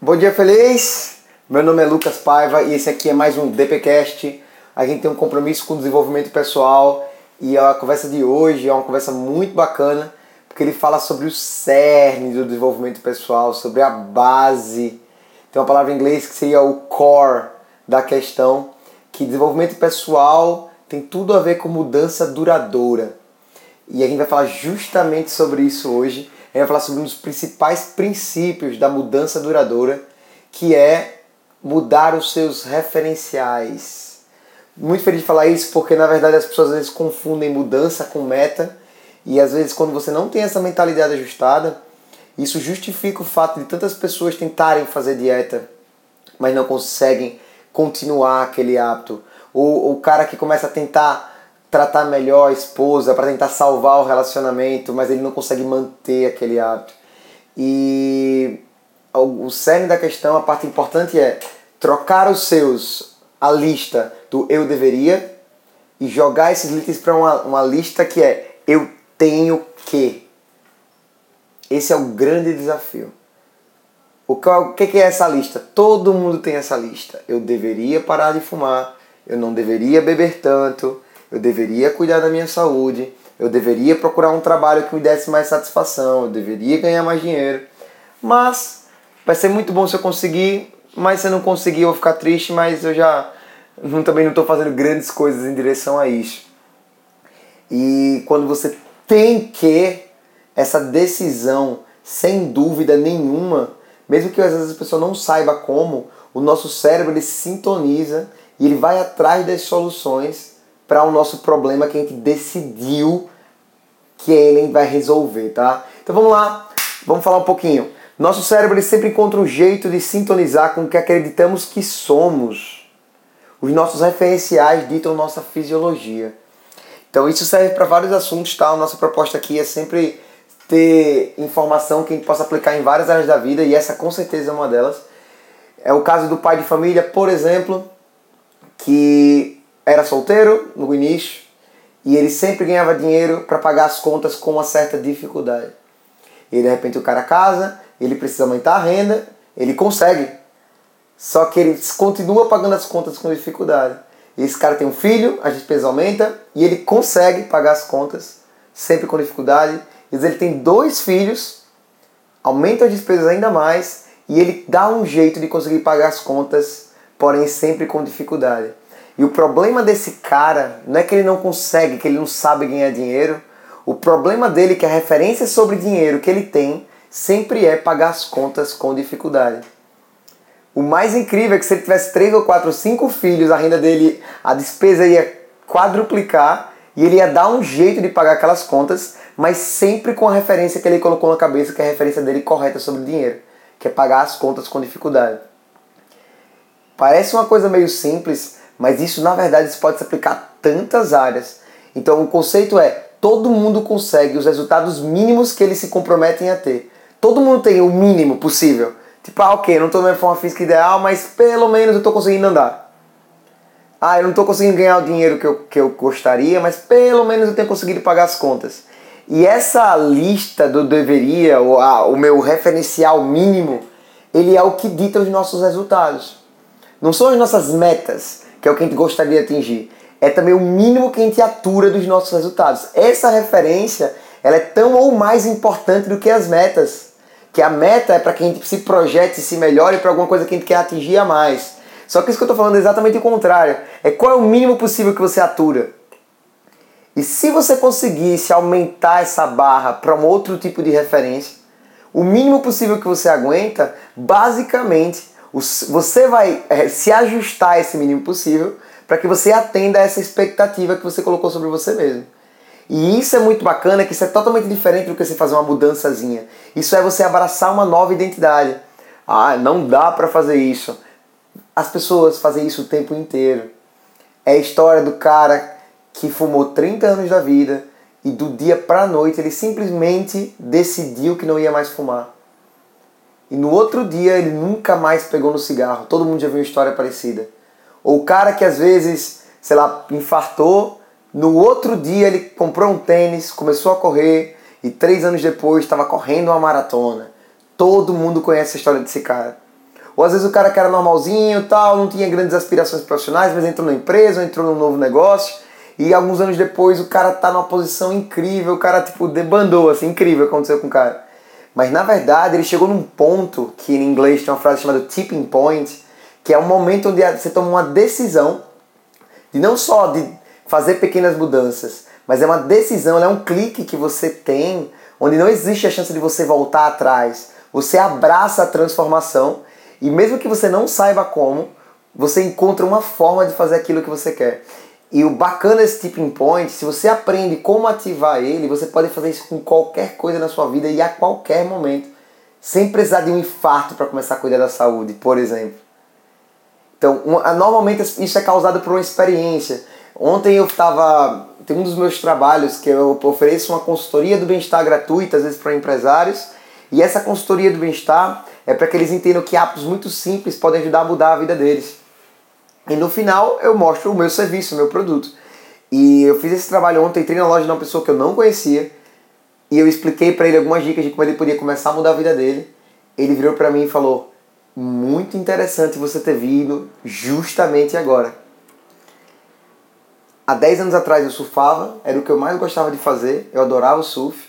Bom dia feliz! Meu nome é Lucas Paiva e esse aqui é mais um DPcast. A gente tem um compromisso com o desenvolvimento pessoal e a conversa de hoje é uma conversa muito bacana porque ele fala sobre o cerne do desenvolvimento pessoal, sobre a base. Tem uma palavra em inglês que seria o core da questão, que desenvolvimento pessoal tem tudo a ver com mudança duradoura. E a gente vai falar justamente sobre isso hoje gente vai falar sobre um dos principais princípios da mudança duradoura, que é mudar os seus referenciais. Muito feliz de falar isso porque na verdade as pessoas às vezes confundem mudança com meta e às vezes quando você não tem essa mentalidade ajustada, isso justifica o fato de tantas pessoas tentarem fazer dieta, mas não conseguem continuar aquele hábito. Ou o cara que começa a tentar tratar melhor a esposa, para tentar salvar o relacionamento, mas ele não consegue manter aquele hábito. E o cerne da questão, a parte importante é trocar os seus, a lista do eu deveria, e jogar esses itens para uma, uma lista que é eu tenho que. Esse é o grande desafio. O que, que é essa lista? Todo mundo tem essa lista. Eu deveria parar de fumar, eu não deveria beber tanto, eu deveria cuidar da minha saúde, eu deveria procurar um trabalho que me desse mais satisfação, eu deveria ganhar mais dinheiro. Mas vai ser muito bom se eu conseguir, mas se eu não conseguir eu vou ficar triste, mas eu já não, também não estou fazendo grandes coisas em direção a isso. E quando você tem que, essa decisão, sem dúvida nenhuma, mesmo que às vezes a pessoa não saiba como, o nosso cérebro ele sintoniza e ele vai atrás das soluções para o nosso problema que a gente decidiu que ele vai resolver, tá? Então vamos lá, vamos falar um pouquinho. Nosso cérebro sempre encontra um jeito de sintonizar com o que acreditamos que somos. Os nossos referenciais ditam nossa fisiologia. Então isso serve para vários assuntos, tá? A nossa proposta aqui é sempre ter informação que a gente possa aplicar em várias áreas da vida e essa com certeza é uma delas. É o caso do pai de família, por exemplo, que era solteiro no início e ele sempre ganhava dinheiro para pagar as contas com uma certa dificuldade. E de repente o cara casa, ele precisa aumentar a renda, ele consegue. Só que ele continua pagando as contas com dificuldade. Esse cara tem um filho, as despesas aumentam e ele consegue pagar as contas sempre com dificuldade. E ele tem dois filhos, aumenta as despesas ainda mais e ele dá um jeito de conseguir pagar as contas, porém sempre com dificuldade. E o problema desse cara não é que ele não consegue, que ele não sabe ganhar dinheiro. O problema dele é que a referência sobre dinheiro que ele tem sempre é pagar as contas com dificuldade. O mais incrível é que se ele tivesse três ou quatro cinco filhos, a renda dele, a despesa ia quadruplicar e ele ia dar um jeito de pagar aquelas contas, mas sempre com a referência que ele colocou na cabeça, que é a referência dele correta sobre dinheiro, que é pagar as contas com dificuldade. Parece uma coisa meio simples, mas isso na verdade pode se aplicar a tantas áreas. Então o conceito é: todo mundo consegue os resultados mínimos que eles se comprometem a ter. Todo mundo tem o mínimo possível. Tipo, ah, ok, não estou na minha forma física ideal, mas pelo menos eu estou conseguindo andar. Ah, eu não estou conseguindo ganhar o dinheiro que eu, que eu gostaria, mas pelo menos eu tenho conseguido pagar as contas. E essa lista do deveria, ou ah, o meu referencial mínimo, ele é o que dita os nossos resultados. Não são as nossas metas, que é o que a gente gostaria de atingir. É também o mínimo que a gente atura dos nossos resultados. Essa referência ela é tão ou mais importante do que as metas. Que a meta é para que a gente se projete, se melhore para alguma coisa que a gente quer atingir a mais. Só que isso que eu estou falando é exatamente o contrário. É qual é o mínimo possível que você atura. E se você conseguisse aumentar essa barra para um outro tipo de referência, o mínimo possível que você aguenta, basicamente você vai é, se ajustar a esse mínimo possível para que você atenda a essa expectativa que você colocou sobre você mesmo. E isso é muito bacana, que isso é totalmente diferente do que você fazer uma mudançazinha. Isso é você abraçar uma nova identidade. Ah, não dá para fazer isso. As pessoas fazem isso o tempo inteiro. É a história do cara que fumou 30 anos da vida e do dia para noite ele simplesmente decidiu que não ia mais fumar. E no outro dia ele nunca mais pegou no cigarro. Todo mundo já viu uma história parecida. Ou o cara que às vezes, sei lá, infartou, no outro dia ele comprou um tênis, começou a correr e três anos depois estava correndo uma maratona. Todo mundo conhece a história desse cara. Ou às vezes o cara que era normalzinho tal, não tinha grandes aspirações profissionais, mas entrou na empresa, entrou num novo negócio. E alguns anos depois o cara tá numa posição incrível, o cara tipo debandou, assim, incrível aconteceu com o cara. Mas na verdade ele chegou num ponto que em inglês tem uma frase chamada tipping point, que é um momento onde você toma uma decisão de não só de fazer pequenas mudanças, mas é uma decisão, é um clique que você tem, onde não existe a chance de você voltar atrás. Você abraça a transformação e mesmo que você não saiba como, você encontra uma forma de fazer aquilo que você quer. E o bacana desse tipping point, se você aprende como ativar ele, você pode fazer isso com qualquer coisa na sua vida e a qualquer momento, sem precisar de um infarto para começar a cuidar da saúde, por exemplo. Então, uma, normalmente isso é causado por uma experiência. Ontem eu estava. Tem um dos meus trabalhos que eu ofereço uma consultoria do bem-estar gratuita, às vezes para empresários, e essa consultoria do bem-estar é para que eles entendam que hábitos muito simples podem ajudar a mudar a vida deles. E no final eu mostro o meu serviço, o meu produto. E eu fiz esse trabalho ontem, entrei na loja de uma pessoa que eu não conhecia, e eu expliquei para ele algumas dicas de como ele podia começar a mudar a vida dele. Ele virou para mim e falou: "Muito interessante você ter vindo justamente agora". Há 10 anos atrás eu surfava, era o que eu mais gostava de fazer, eu adorava o surf.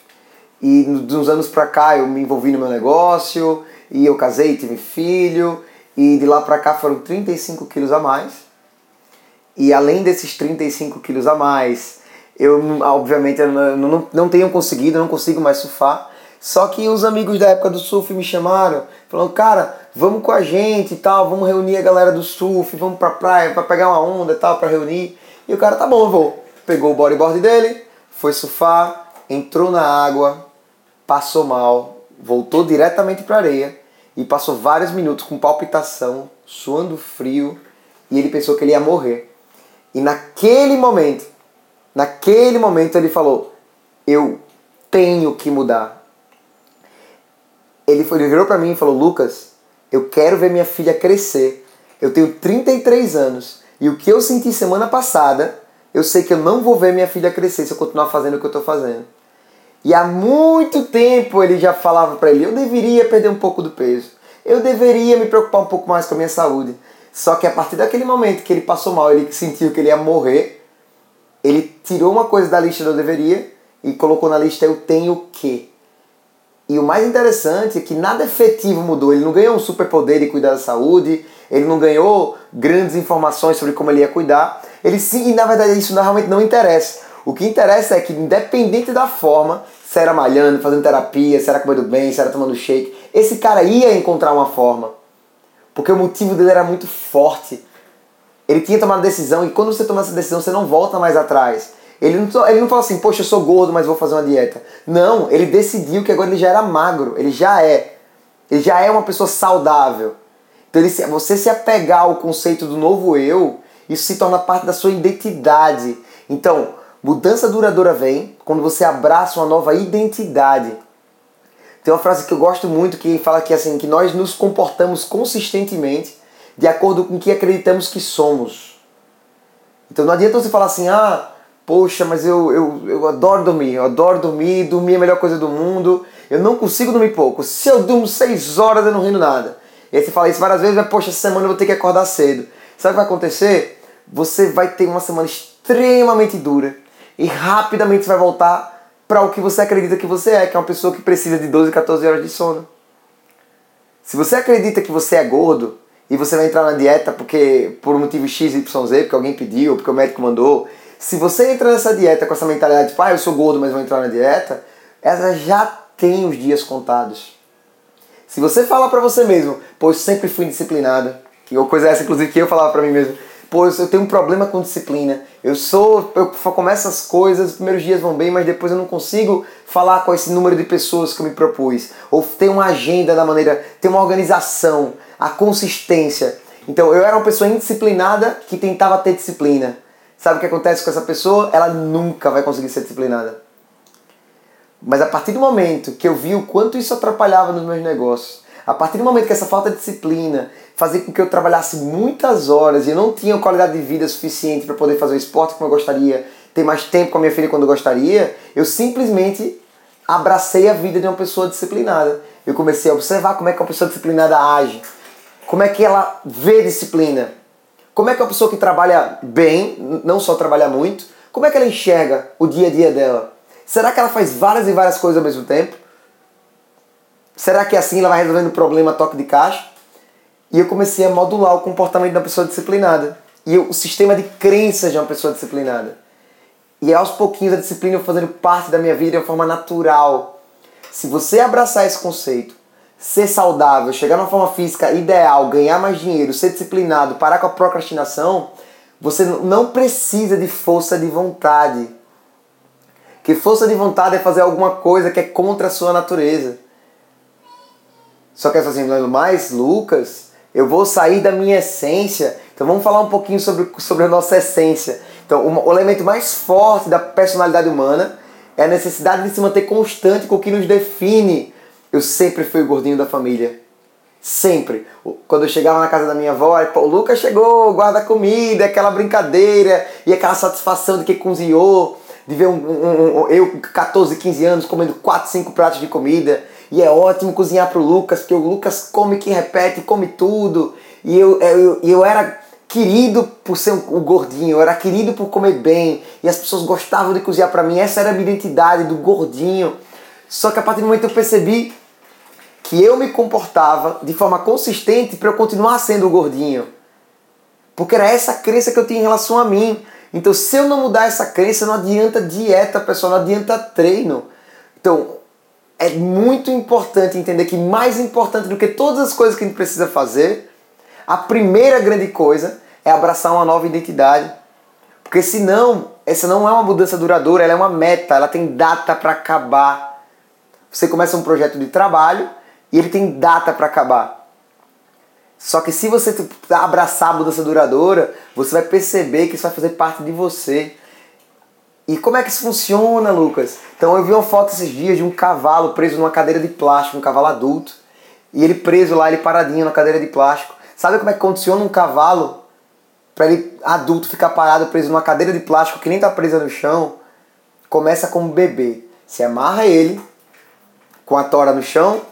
E uns anos pra cá eu me envolvi no meu negócio, e eu casei, tive filho, e de lá para cá foram 35 quilos a mais. E além desses 35 quilos a mais, eu obviamente não, não, não tenho conseguido, não consigo mais surfar. Só que os amigos da época do surf me chamaram, falando, cara, vamos com a gente e tal, vamos reunir a galera do surf, vamos pra praia pra pegar uma onda e tal, pra reunir. E o cara, tá bom, eu vou. Pegou o bodyboard dele, foi surfar, entrou na água, passou mal, voltou diretamente pra areia e passou vários minutos com palpitação, suando frio, e ele pensou que ele ia morrer. E naquele momento, naquele momento ele falou: Eu tenho que mudar. Ele, foi, ele virou para mim e falou: Lucas, eu quero ver minha filha crescer. Eu tenho 33 anos e o que eu senti semana passada, eu sei que eu não vou ver minha filha crescer se eu continuar fazendo o que eu estou fazendo. E há muito tempo ele já falava para ele: eu deveria perder um pouco do peso, eu deveria me preocupar um pouco mais com a minha saúde. Só que a partir daquele momento que ele passou mal, ele sentiu que ele ia morrer, ele tirou uma coisa da lista do deveria e colocou na lista eu tenho que. E o mais interessante é que nada efetivo mudou. Ele não ganhou um superpoder de cuidar da saúde, ele não ganhou grandes informações sobre como ele ia cuidar. Ele sim, e na verdade isso realmente não interessa. O que interessa é que, independente da forma, se era malhando, fazendo terapia, se era comendo bem, se era tomando shake, esse cara ia encontrar uma forma. Porque o motivo dele era muito forte. Ele tinha tomado decisão e quando você toma essa decisão, você não volta mais atrás. Ele não, ele não falou assim, poxa, eu sou gordo, mas vou fazer uma dieta. Não, ele decidiu que agora ele já era magro, ele já é. Ele já é uma pessoa saudável. Então, ele, você se apegar ao conceito do novo eu, isso se torna parte da sua identidade. Então, Mudança duradoura vem quando você abraça uma nova identidade. Tem uma frase que eu gosto muito que fala que assim que nós nos comportamos consistentemente de acordo com o que acreditamos que somos. Então não adianta você falar assim, ah, poxa, mas eu, eu, eu adoro dormir, eu adoro dormir, dormir é a melhor coisa do mundo, eu não consigo dormir pouco. Se eu durmo seis horas eu não rindo nada. E aí você fala isso várias vezes, mas poxa, essa semana eu vou ter que acordar cedo. Sabe o que vai acontecer? Você vai ter uma semana extremamente dura e rapidamente você vai voltar para o que você acredita que você é, que é uma pessoa que precisa de 12, 14 horas de sono. Se você acredita que você é gordo e você vai entrar na dieta porque por um motivo X, Y, Z, porque alguém pediu, porque o médico mandou, se você entra nessa dieta com essa mentalidade, tipo, ah, eu sou gordo, mas vou entrar na dieta, ela já tem os dias contados. Se você falar para você mesmo, pois sempre fui disciplinado, que coisa essa inclusive que eu falava para mim mesmo, pois eu tenho um problema com disciplina. Eu sou, eu começo as coisas, os primeiros dias vão bem, mas depois eu não consigo falar com esse número de pessoas que eu me propus. Ou ter uma agenda da maneira, ter uma organização, a consistência. Então eu era uma pessoa indisciplinada que tentava ter disciplina. Sabe o que acontece com essa pessoa? Ela nunca vai conseguir ser disciplinada. Mas a partir do momento que eu vi o quanto isso atrapalhava nos meus negócios, a partir do momento que essa falta de disciplina fazia com que eu trabalhasse muitas horas e não tinha qualidade de vida suficiente para poder fazer o esporte como eu gostaria, ter mais tempo com a minha filha quando eu gostaria, eu simplesmente abracei a vida de uma pessoa disciplinada. Eu comecei a observar como é que uma pessoa disciplinada age, Como é que ela vê disciplina? Como é que uma pessoa que trabalha bem, não só trabalha muito, como é que ela enxerga o dia a dia dela? Será que ela faz várias e várias coisas ao mesmo tempo? Será que assim ela vai resolvendo o problema toque de caixa? E eu comecei a modular o comportamento da pessoa disciplinada. E o sistema de crenças de uma pessoa disciplinada. E aos pouquinhos a disciplina fazendo parte da minha vida de uma forma natural. Se você abraçar esse conceito, ser saudável, chegar numa forma física ideal, ganhar mais dinheiro, ser disciplinado, parar com a procrastinação, você não precisa de força de vontade. Que força de vontade é fazer alguma coisa que é contra a sua natureza. Só que assim, mais, Lucas, eu vou sair da minha essência. Então vamos falar um pouquinho sobre, sobre a nossa essência. Então, o elemento mais forte da personalidade humana é a necessidade de se manter constante com o que nos define. Eu sempre fui o gordinho da família. Sempre. Quando eu chegava na casa da minha avó, o Lucas chegou, guarda comida, aquela brincadeira e aquela satisfação de que cozinhou, de ver um, um, um, eu, 14, 15 anos, comendo 4, 5 pratos de comida. E é ótimo cozinhar pro Lucas, porque o Lucas come que repete, come tudo. E eu, eu, eu era querido por ser um, gordinho, eu era querido por comer bem. E as pessoas gostavam de cozinhar para mim. Essa era a minha identidade do gordinho. Só que a partir do momento eu percebi que eu me comportava de forma consistente para eu continuar sendo o gordinho. Porque era essa crença que eu tinha em relação a mim. Então, se eu não mudar essa crença, não adianta dieta, pessoal, não adianta treino. Então, é muito importante entender que mais importante do que todas as coisas que a gente precisa fazer, a primeira grande coisa é abraçar uma nova identidade. Porque senão, essa não é uma mudança duradoura, ela é uma meta, ela tem data para acabar. Você começa um projeto de trabalho e ele tem data para acabar. Só que se você abraçar a mudança duradoura, você vai perceber que isso vai fazer parte de você. E como é que isso funciona, Lucas? Então eu vi uma foto esses dias de um cavalo preso numa cadeira de plástico, um cavalo adulto. E ele preso lá, ele paradinho na cadeira de plástico. Sabe como é que funciona um cavalo para ele adulto ficar parado preso numa cadeira de plástico que nem tá presa no chão? Começa como bebê. Se amarra ele com a tora no chão,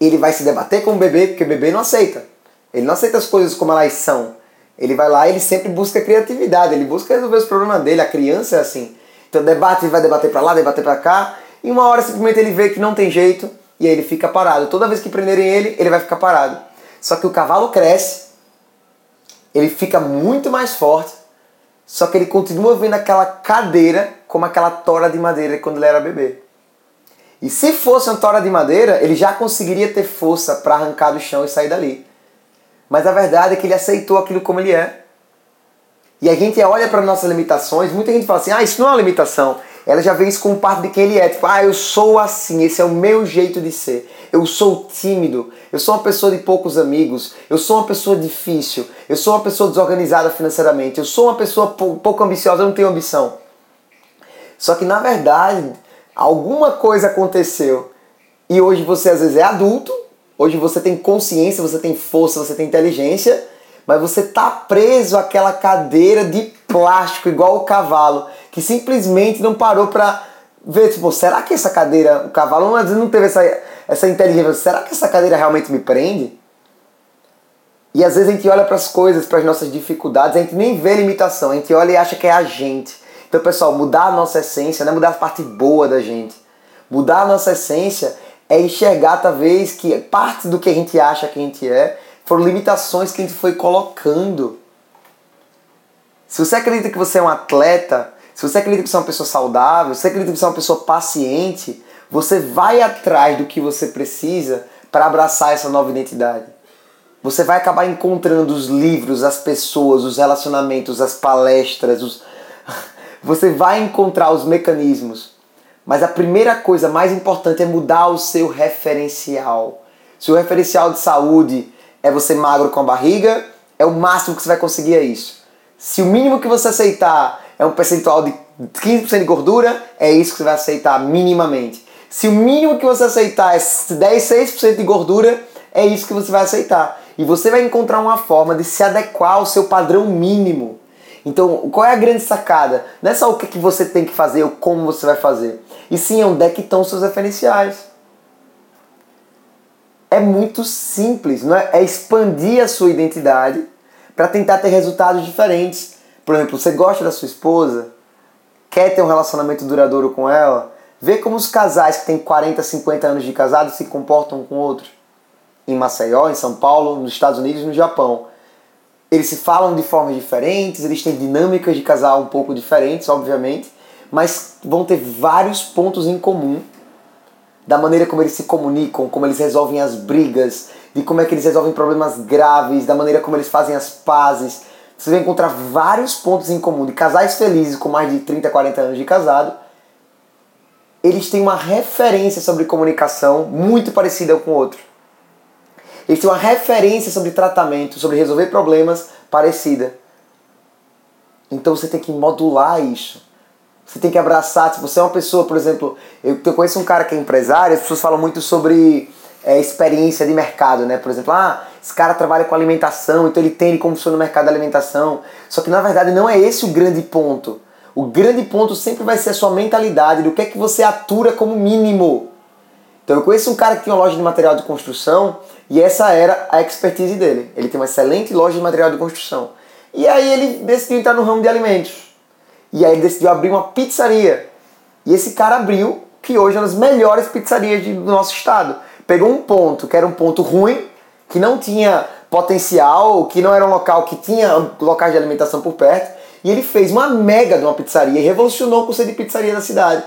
ele vai se debater com o bebê, porque o bebê não aceita. Ele não aceita as coisas como elas são. Ele vai lá ele sempre busca criatividade, ele busca resolver os problemas dele. A criança é assim. Então debate, vai debater para lá, debater para cá, e uma hora simplesmente ele vê que não tem jeito e aí ele fica parado. Toda vez que prenderem ele, ele vai ficar parado. Só que o cavalo cresce, ele fica muito mais forte, só que ele continua vendo aquela cadeira como aquela tora de madeira quando ele era bebê. E se fosse uma tora de madeira, ele já conseguiria ter força para arrancar do chão e sair dali. Mas a verdade é que ele aceitou aquilo como ele é. E a gente olha para nossas limitações, muita gente fala assim: ah, isso não é uma limitação. Ela já vê isso como parte de quem ele é. Tipo, ah, eu sou assim, esse é o meu jeito de ser. Eu sou tímido, eu sou uma pessoa de poucos amigos, eu sou uma pessoa difícil, eu sou uma pessoa desorganizada financeiramente, eu sou uma pessoa pouco ambiciosa, eu não tenho ambição. Só que na verdade, alguma coisa aconteceu e hoje você às vezes é adulto, hoje você tem consciência, você tem força, você tem inteligência mas você tá preso àquela cadeira de plástico, igual o cavalo, que simplesmente não parou para ver, tipo, será que essa cadeira, o cavalo não teve essa, essa inteligência, será que essa cadeira realmente me prende? E às vezes a gente olha para as coisas, para as nossas dificuldades, a gente nem vê limitação, a gente olha e acha que é a gente. Então, pessoal, mudar a nossa essência não é mudar a parte boa da gente. Mudar a nossa essência é enxergar, talvez, que parte do que a gente acha que a gente é foram limitações que a gente foi colocando. Se você acredita que você é um atleta, se você acredita que você é uma pessoa saudável, se você acredita que você é uma pessoa paciente, você vai atrás do que você precisa para abraçar essa nova identidade. Você vai acabar encontrando os livros, as pessoas, os relacionamentos, as palestras, os... você vai encontrar os mecanismos. Mas a primeira coisa mais importante é mudar o seu referencial. Se o referencial de saúde é você magro com a barriga, é o máximo que você vai conseguir é isso. Se o mínimo que você aceitar é um percentual de 15% de gordura, é isso que você vai aceitar minimamente. Se o mínimo que você aceitar é 10, 6% de gordura, é isso que você vai aceitar. E você vai encontrar uma forma de se adequar ao seu padrão mínimo. Então, qual é a grande sacada? Não é só o que você tem que fazer ou como você vai fazer. E sim, onde é que estão seus referenciais. É muito simples, não é? É expandir a sua identidade para tentar ter resultados diferentes. Por exemplo, você gosta da sua esposa, quer ter um relacionamento duradouro com ela, vê como os casais que têm 40, 50 anos de casado se comportam um com o outro. Em Maceió, em São Paulo, nos Estados Unidos no Japão. Eles se falam de formas diferentes, eles têm dinâmicas de casal um pouco diferentes, obviamente, mas vão ter vários pontos em comum da maneira como eles se comunicam, como eles resolvem as brigas, de como é que eles resolvem problemas graves, da maneira como eles fazem as pazes. Você vai encontrar vários pontos em comum de casais felizes com mais de 30, 40 anos de casado. Eles têm uma referência sobre comunicação muito parecida com o outro. Eles têm uma referência sobre tratamento, sobre resolver problemas parecida. Então você tem que modular isso. Você tem que abraçar. Se você é uma pessoa, por exemplo, eu, conheço um cara que é empresário, as pessoas falam muito sobre é, experiência de mercado, né? Por exemplo, ah, esse cara trabalha com alimentação, então ele entende como funciona o mercado da alimentação. Só que na verdade não é esse o grande ponto. O grande ponto sempre vai ser a sua mentalidade, do que é que você atura como mínimo. Então eu conheço um cara que tem uma loja de material de construção e essa era a expertise dele. Ele tem uma excelente loja de material de construção. E aí ele decidiu entrar no ramo de alimentos. E aí ele decidiu abrir uma pizzaria. E esse cara abriu, que hoje é uma das melhores pizzarias do nosso estado. Pegou um ponto que era um ponto ruim, que não tinha potencial, que não era um local que tinha locais de alimentação por perto, e ele fez uma mega de uma pizzaria e revolucionou o conceito de pizzaria da cidade.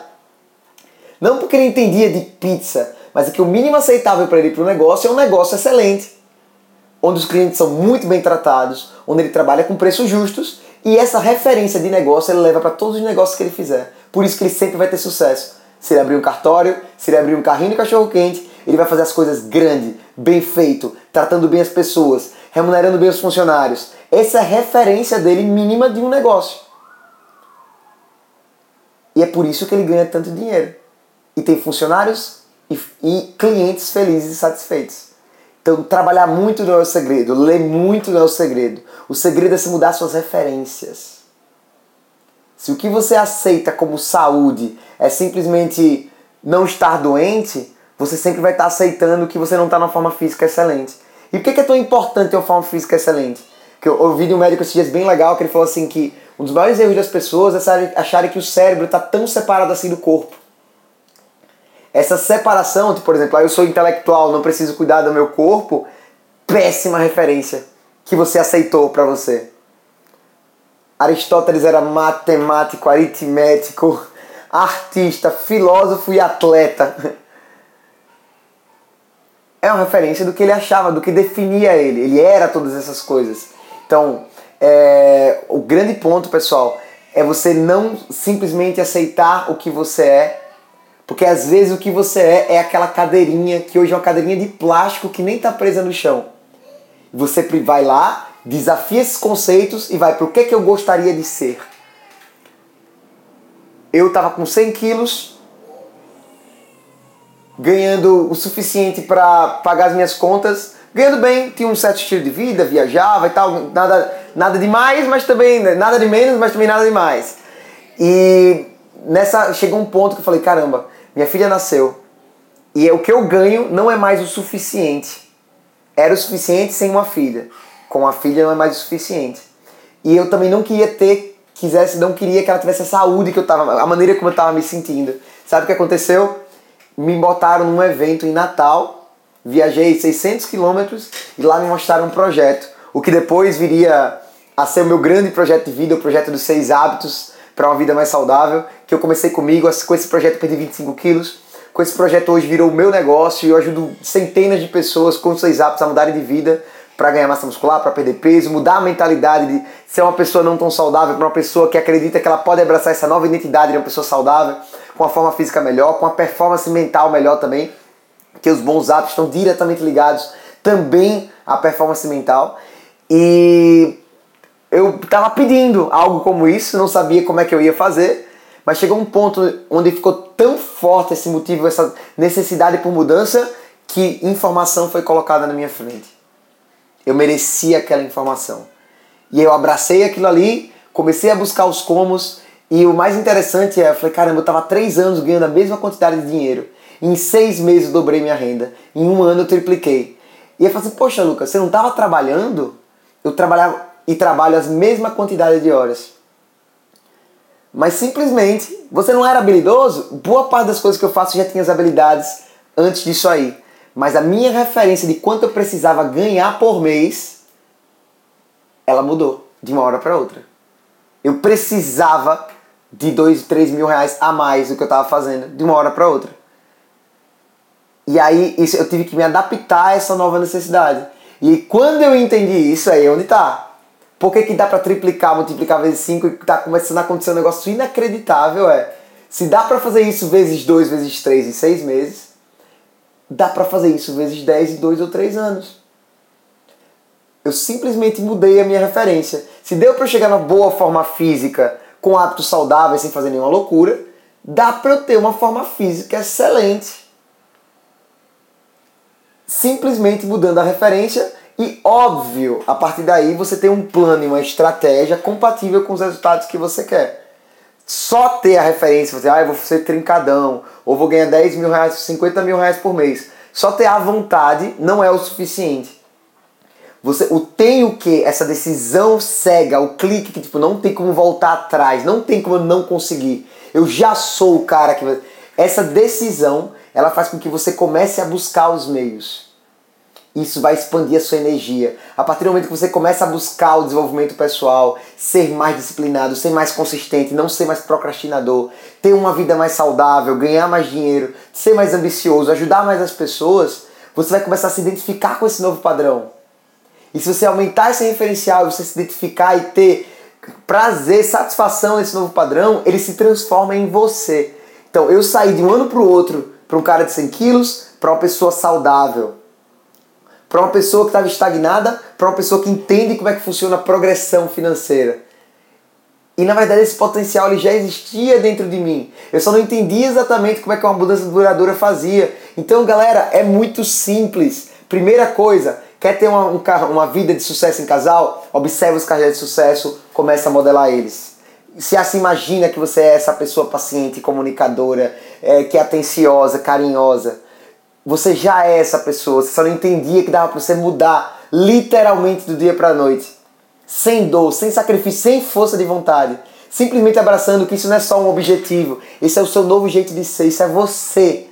Não porque ele entendia de pizza, mas é que o mínimo aceitável para ele para o negócio é um negócio excelente, onde os clientes são muito bem tratados, onde ele trabalha com preços justos e essa referência de negócio ele leva para todos os negócios que ele fizer. Por isso que ele sempre vai ter sucesso. Se ele abrir um cartório, se ele abrir um carrinho de cachorro quente, ele vai fazer as coisas grande, bem feito, tratando bem as pessoas, remunerando bem os funcionários. Essa é a referência dele mínima de um negócio. E é por isso que ele ganha tanto dinheiro. E tem funcionários e, e clientes felizes e satisfeitos. Então, trabalhar muito não é o segredo, ler muito não é o segredo. O segredo é se mudar suas referências. Se o que você aceita como saúde é simplesmente não estar doente, você sempre vai estar aceitando que você não está numa forma física excelente. E por que é tão importante ter uma forma física excelente? Que eu ouvi de um médico esses dias bem legal que ele falou assim que um dos maiores erros das pessoas é acharem que o cérebro está tão separado assim do corpo. Essa separação, tipo, por exemplo, ah, eu sou intelectual, não preciso cuidar do meu corpo, péssima referência que você aceitou para você. Aristóteles era matemático, aritmético, artista, filósofo e atleta. É uma referência do que ele achava, do que definia ele. Ele era todas essas coisas. Então, é, o grande ponto, pessoal, é você não simplesmente aceitar o que você é porque às vezes o que você é é aquela cadeirinha que hoje é uma cadeirinha de plástico que nem está presa no chão. Você vai lá, desafia esses conceitos e vai para o que, que eu gostaria de ser. Eu estava com 100 quilos, ganhando o suficiente para pagar as minhas contas, ganhando bem, tinha um certo estilo de vida, viajava e tal, nada, nada demais, mas também nada de menos, mas também nada demais. E nessa chegou um ponto que eu falei, caramba, minha filha nasceu e o que eu ganho não é mais o suficiente. Era o suficiente sem uma filha. Com a filha não é mais o suficiente. E eu também não queria ter, quisesse, não queria que ela tivesse a saúde que eu tava, a maneira como eu estava me sentindo. Sabe o que aconteceu? Me botaram num evento em Natal, viajei 600 quilômetros e lá me mostraram um projeto. O que depois viria a ser o meu grande projeto de vida, o projeto dos seis hábitos para uma vida mais saudável, que eu comecei comigo, com esse projeto perdi 25 quilos. Com esse projeto hoje virou o meu negócio e eu ajudo centenas de pessoas com seus hábitos a mudarem de vida para ganhar massa muscular, para perder peso, mudar a mentalidade de ser uma pessoa não tão saudável para uma pessoa que acredita que ela pode abraçar essa nova identidade de uma pessoa saudável, com a forma física melhor, com a performance mental melhor também, que os bons hábitos estão diretamente ligados também à performance mental. E eu estava pedindo algo como isso, não sabia como é que eu ia fazer, mas chegou um ponto onde ficou tão forte esse motivo, essa necessidade por mudança, que informação foi colocada na minha frente. Eu merecia aquela informação. E eu abracei aquilo ali, comecei a buscar os comos, e o mais interessante é, eu falei, caramba, eu estava três anos ganhando a mesma quantidade de dinheiro. Em seis meses eu dobrei minha renda. Em um ano eu tripliquei. E eu falei assim, poxa Lucas, você não estava trabalhando? Eu trabalhava e trabalho as mesma quantidade de horas. Mas simplesmente, você não era habilidoso? Boa parte das coisas que eu faço já tinha as habilidades antes disso aí. Mas a minha referência de quanto eu precisava ganhar por mês, ela mudou de uma hora para outra. Eu precisava de 2, 3 mil reais a mais do que eu estava fazendo de uma hora para outra. E aí isso, eu tive que me adaptar a essa nova necessidade. E quando eu entendi isso, aí é onde está. Por que, que dá para triplicar, multiplicar vezes 5 e está começando a acontecer um negócio inacreditável? É, se dá para fazer isso vezes 2, vezes 3 em 6 meses, dá para fazer isso vezes 10 em 2 ou 3 anos. Eu simplesmente mudei a minha referência. Se deu para chegar na boa forma física, com hábitos saudáveis, sem fazer nenhuma loucura, dá para eu ter uma forma física excelente. Simplesmente mudando a referência e óbvio, a partir daí você tem um plano e uma estratégia compatível com os resultados que você quer. Só ter a referência, você, ah, eu vou ser trincadão, ou vou ganhar 10 mil reais, 50 mil reais por mês. Só ter a vontade não é o suficiente. Você, o tem o que, essa decisão cega, o clique que tipo, não tem como voltar atrás, não tem como eu não conseguir. Eu já sou o cara que. Essa decisão, ela faz com que você comece a buscar os meios isso vai expandir a sua energia. A partir do momento que você começa a buscar o desenvolvimento pessoal, ser mais disciplinado, ser mais consistente, não ser mais procrastinador, ter uma vida mais saudável, ganhar mais dinheiro, ser mais ambicioso, ajudar mais as pessoas, você vai começar a se identificar com esse novo padrão. E se você aumentar esse referencial, você se identificar e ter prazer, satisfação nesse novo padrão, ele se transforma em você. Então, eu saí de um ano para o outro para um cara de 100 quilos para uma pessoa saudável para uma pessoa que estava estagnada, para uma pessoa que entende como é que funciona a progressão financeira. E na verdade esse potencial ele já existia dentro de mim. Eu só não entendia exatamente como é que uma mudança duradoura fazia. Então, galera, é muito simples. Primeira coisa, quer ter uma, um, uma vida de sucesso em casal? Observe os casais de sucesso, comece a modelar eles. Se assim imagina que você é essa pessoa paciente, comunicadora, é, que é atenciosa, carinhosa você já é essa pessoa, você só não entendia que dava para você mudar literalmente do dia para a noite. Sem dor, sem sacrifício, sem força de vontade. Simplesmente abraçando que isso não é só um objetivo, esse é o seu novo jeito de ser, isso é você.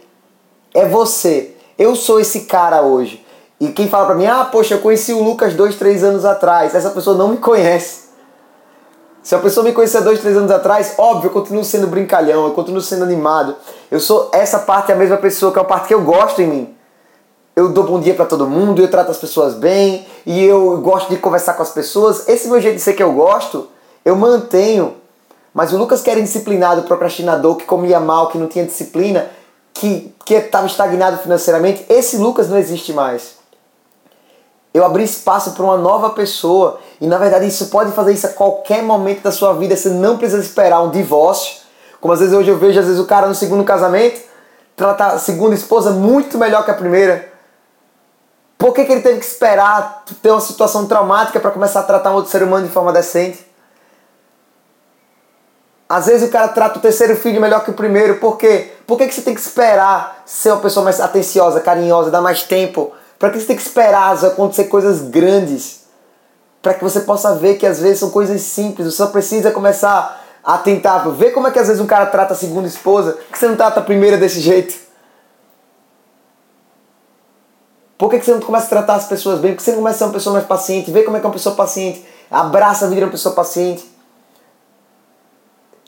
É você. Eu sou esse cara hoje. E quem fala pra mim, ah, poxa, eu conheci o Lucas dois, três anos atrás, essa pessoa não me conhece. Se a pessoa me conhecia dois, três anos atrás, óbvio, eu continuo sendo brincalhão, eu continuo sendo animado. Eu sou essa parte é a mesma pessoa, que é a parte que eu gosto em mim. Eu dou bom dia para todo mundo, eu trato as pessoas bem e eu gosto de conversar com as pessoas. Esse meu jeito de ser que eu gosto, eu mantenho. Mas o Lucas que era indisciplinado, procrastinador, que comia mal, que não tinha disciplina, que estava estagnado financeiramente, esse Lucas não existe mais. Eu abri espaço para uma nova pessoa. E na verdade isso pode fazer isso a qualquer momento da sua vida. Você não precisa esperar um divórcio. Como às vezes hoje eu vejo, às vezes o cara no segundo casamento trata a segunda esposa muito melhor que a primeira. Por que, que ele teve que esperar ter uma situação traumática para começar a tratar um outro ser humano de forma decente? Às vezes o cara trata o terceiro filho melhor que o primeiro. Por quê? Por que, que você tem que esperar ser uma pessoa mais atenciosa, carinhosa, dar mais tempo para que você tem que esperar acontecer coisas grandes? Para que você possa ver que às vezes são coisas simples, você só precisa começar a tentar ver como é que às vezes um cara trata a segunda esposa, que você não trata a primeira desse jeito? Por que você não começa a tratar as pessoas bem? Por que você não começa a ser uma pessoa mais paciente? Vê como é que é uma pessoa paciente. Abraça a vida de uma pessoa paciente.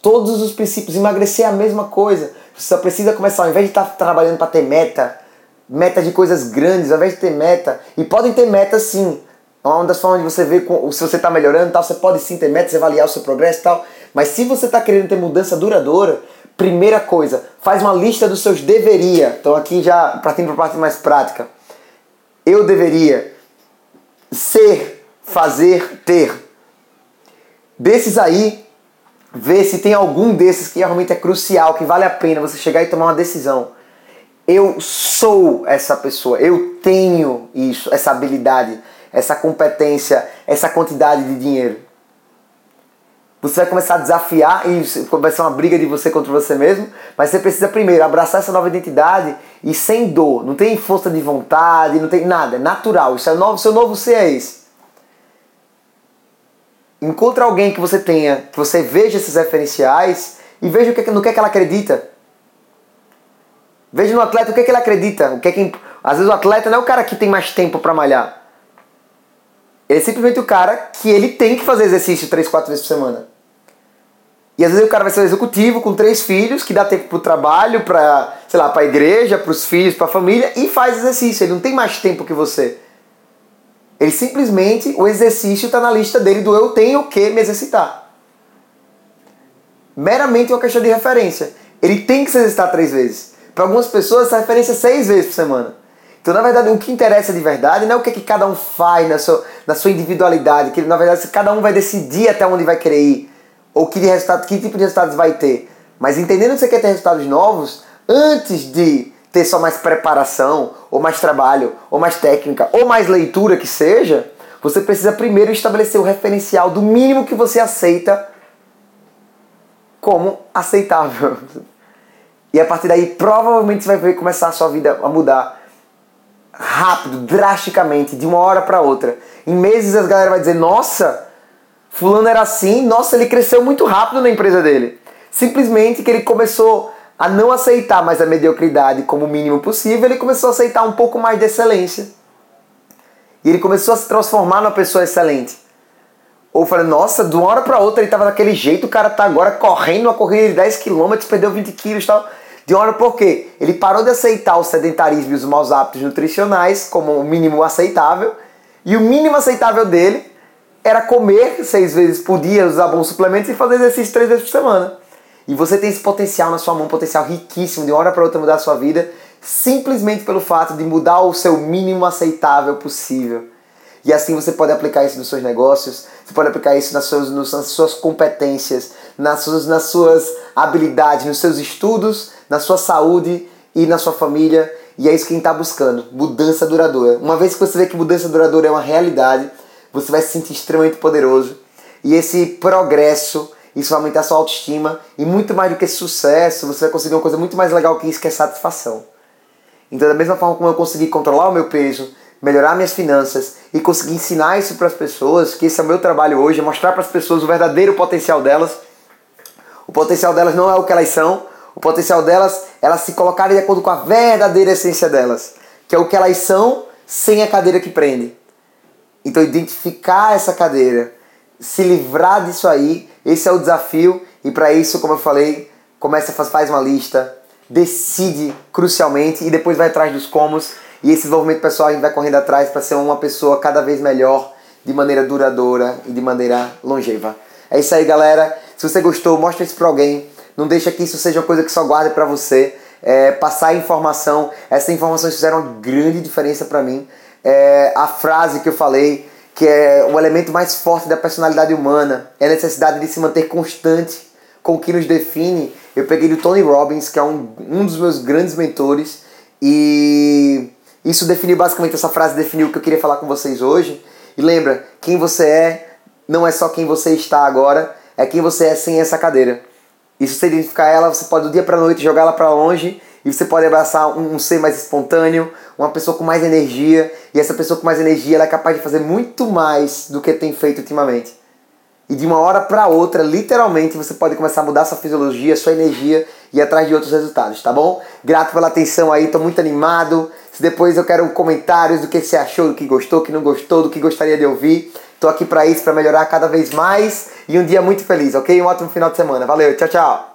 Todos os princípios. Emagrecer é a mesma coisa. Você só precisa começar, ao invés de estar trabalhando para ter meta, meta de coisas grandes, ao invés de ter meta, e podem ter meta sim. Uma das formas de você ver se você está melhorando tal, você pode sim ter metas, avaliar o seu progresso tal. Mas se você está querendo ter mudança duradoura, primeira coisa, faz uma lista dos seus deveria. Então aqui já partindo para a parte mais prática. Eu deveria ser, fazer, ter. Desses aí, vê se tem algum desses que realmente é crucial, que vale a pena você chegar e tomar uma decisão eu sou essa pessoa, eu tenho isso, essa habilidade, essa competência, essa quantidade de dinheiro. você vai começar a desafiar e ser uma briga de você contra você mesmo, mas você precisa primeiro abraçar essa nova identidade e sem dor, não tem força de vontade, não tem nada, é natural, isso é novo, seu novo ser é esse. Encontre alguém que você tenha, que você veja esses referenciais e veja que, no que, é que ela acredita. Veja no atleta o que, é que ele acredita. O que é que, às vezes o atleta não é o cara que tem mais tempo para malhar. Ele é simplesmente o cara que ele tem que fazer exercício três, quatro vezes por semana. E às vezes o cara vai ser executivo com três filhos, que dá tempo pro trabalho, pra, sei lá, pra igreja, pros filhos, pra família, e faz exercício. Ele não tem mais tempo que você. Ele simplesmente, o exercício está na lista dele do eu tenho que me exercitar. Meramente uma questão de referência. Ele tem que se exercitar três vezes. Para algumas pessoas, essa referência é seis vezes por semana. Então, na verdade, o que interessa de verdade não é o que, que cada um faz na sua, na sua individualidade, que na verdade cada um vai decidir até onde vai querer ir, ou que, de resultado, que tipo de resultados vai ter. Mas entendendo que você quer ter resultados novos, antes de ter só mais preparação, ou mais trabalho, ou mais técnica, ou mais leitura que seja, você precisa primeiro estabelecer o referencial do mínimo que você aceita como aceitável. E a partir daí, provavelmente você vai começar a sua vida a mudar rápido, drasticamente, de uma hora para outra. Em meses a galera vai dizer: "Nossa, fulano era assim, nossa, ele cresceu muito rápido na empresa dele". Simplesmente que ele começou a não aceitar mais a mediocridade como o mínimo possível, ele começou a aceitar um pouco mais de excelência. E ele começou a se transformar numa pessoa excelente. Ou falei, nossa, de uma hora para outra ele estava daquele jeito, o cara tá agora correndo uma corrida de 10 km, perdeu 20 quilos e tal. De hora por quê? Ele parou de aceitar o sedentarismo e os maus hábitos nutricionais como o mínimo aceitável. E o mínimo aceitável dele era comer seis vezes por dia, usar bons suplementos e fazer exercício três vezes por semana. E você tem esse potencial na sua mão, um potencial riquíssimo de uma hora para outra mudar a sua vida, simplesmente pelo fato de mudar o seu mínimo aceitável possível. E assim você pode aplicar isso nos seus negócios, você pode aplicar isso nas suas, nas suas competências, nas suas, nas suas habilidades, nos seus estudos, na sua saúde e na sua família. E é isso que a gente está buscando, mudança duradoura. Uma vez que você vê que mudança duradoura é uma realidade, você vai se sentir extremamente poderoso. E esse progresso, isso vai aumentar sua autoestima. E muito mais do que sucesso, você vai conseguir uma coisa muito mais legal que isso, que é satisfação. Então, da mesma forma como eu consegui controlar o meu peso, melhorar minhas finanças e conseguir ensinar isso para as pessoas, que esse é o meu trabalho hoje, é mostrar para as pessoas o verdadeiro potencial delas. O potencial delas não é o que elas são, o potencial delas, elas se colocarem de acordo com a verdadeira essência delas, que é o que elas são sem a cadeira que prende. Então, identificar essa cadeira, se livrar disso aí, esse é o desafio. E para isso, como eu falei, começa faz uma lista, decide crucialmente e depois vai atrás dos comos e esse desenvolvimento pessoal a gente vai correndo atrás para ser uma pessoa cada vez melhor, de maneira duradoura e de maneira longeva. É isso aí, galera. Se você gostou, mostre isso para alguém. Não deixa que isso seja uma coisa que só guarde para você. É, passar informação. Essas informações fizeram uma grande diferença para mim. É, a frase que eu falei, que é o elemento mais forte da personalidade humana, é a necessidade de se manter constante com o que nos define. Eu peguei do Tony Robbins, que é um, um dos meus grandes mentores, e isso definiu basicamente, essa frase definiu o que eu queria falar com vocês hoje. E lembra, quem você é não é só quem você está agora, é quem você é sem essa cadeira. E se você identificar ela, você pode do dia para noite jogar ela para longe e você pode abraçar um, um, ser mais espontâneo, uma pessoa com mais energia. E essa pessoa com mais energia ela é capaz de fazer muito mais do que tem feito ultimamente. E de uma hora para outra, literalmente, você pode começar a mudar sua fisiologia, sua energia e ir atrás de outros resultados, tá bom? Grato pela atenção aí, tô muito animado. Depois eu quero comentários do que você achou, do que gostou, do que não gostou, do que gostaria de ouvir. Tô aqui para isso, para melhorar cada vez mais e um dia muito feliz, ok? Um ótimo final de semana. Valeu, tchau, tchau.